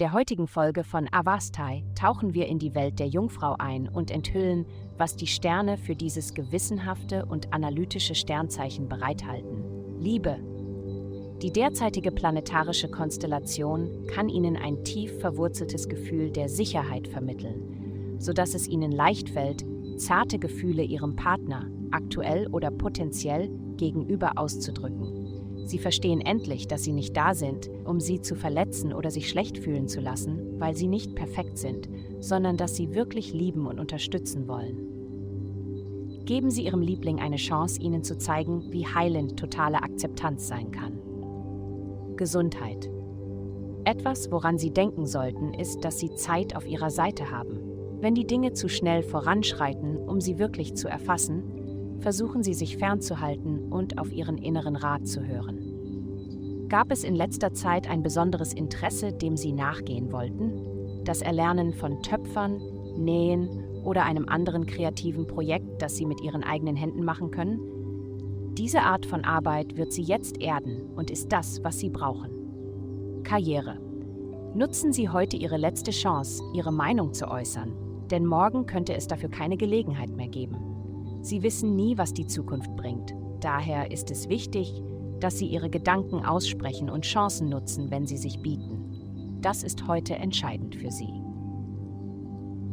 der heutigen Folge von Avastai tauchen wir in die Welt der Jungfrau ein und enthüllen, was die Sterne für dieses gewissenhafte und analytische Sternzeichen bereithalten. Liebe. Die derzeitige planetarische Konstellation kann Ihnen ein tief verwurzeltes Gefühl der Sicherheit vermitteln, sodass es Ihnen leicht fällt, zarte Gefühle Ihrem Partner, aktuell oder potenziell, gegenüber auszudrücken. Sie verstehen endlich, dass sie nicht da sind, um sie zu verletzen oder sich schlecht fühlen zu lassen, weil sie nicht perfekt sind, sondern dass sie wirklich lieben und unterstützen wollen. Geben Sie Ihrem Liebling eine Chance, Ihnen zu zeigen, wie heilend totale Akzeptanz sein kann. Gesundheit. Etwas, woran Sie denken sollten, ist, dass Sie Zeit auf Ihrer Seite haben. Wenn die Dinge zu schnell voranschreiten, um sie wirklich zu erfassen, versuchen Sie sich fernzuhalten und auf Ihren inneren Rat zu hören. Gab es in letzter Zeit ein besonderes Interesse, dem Sie nachgehen wollten? Das Erlernen von Töpfern, Nähen oder einem anderen kreativen Projekt, das Sie mit Ihren eigenen Händen machen können? Diese Art von Arbeit wird Sie jetzt erden und ist das, was Sie brauchen. Karriere. Nutzen Sie heute Ihre letzte Chance, Ihre Meinung zu äußern, denn morgen könnte es dafür keine Gelegenheit mehr geben. Sie wissen nie, was die Zukunft bringt. Daher ist es wichtig, dass Sie Ihre Gedanken aussprechen und Chancen nutzen, wenn sie sich bieten. Das ist heute entscheidend für Sie.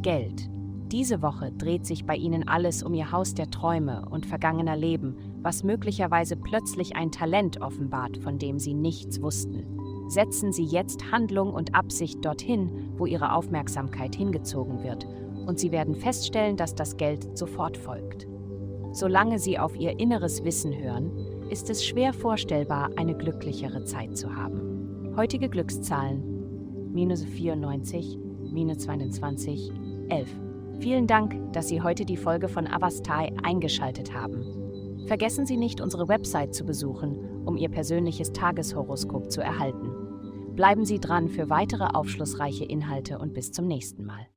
Geld. Diese Woche dreht sich bei Ihnen alles um Ihr Haus der Träume und vergangener Leben, was möglicherweise plötzlich ein Talent offenbart, von dem Sie nichts wussten. Setzen Sie jetzt Handlung und Absicht dorthin, wo Ihre Aufmerksamkeit hingezogen wird, und Sie werden feststellen, dass das Geld sofort folgt. Solange sie auf ihr inneres Wissen hören, ist es schwer vorstellbar, eine glücklichere Zeit zu haben. Heutige Glückszahlen: minus 94, minus 22, 11. Vielen Dank, dass Sie heute die Folge von Avastai eingeschaltet haben. Vergessen Sie nicht, unsere Website zu besuchen, um Ihr persönliches Tageshoroskop zu erhalten. Bleiben Sie dran für weitere aufschlussreiche Inhalte und bis zum nächsten Mal.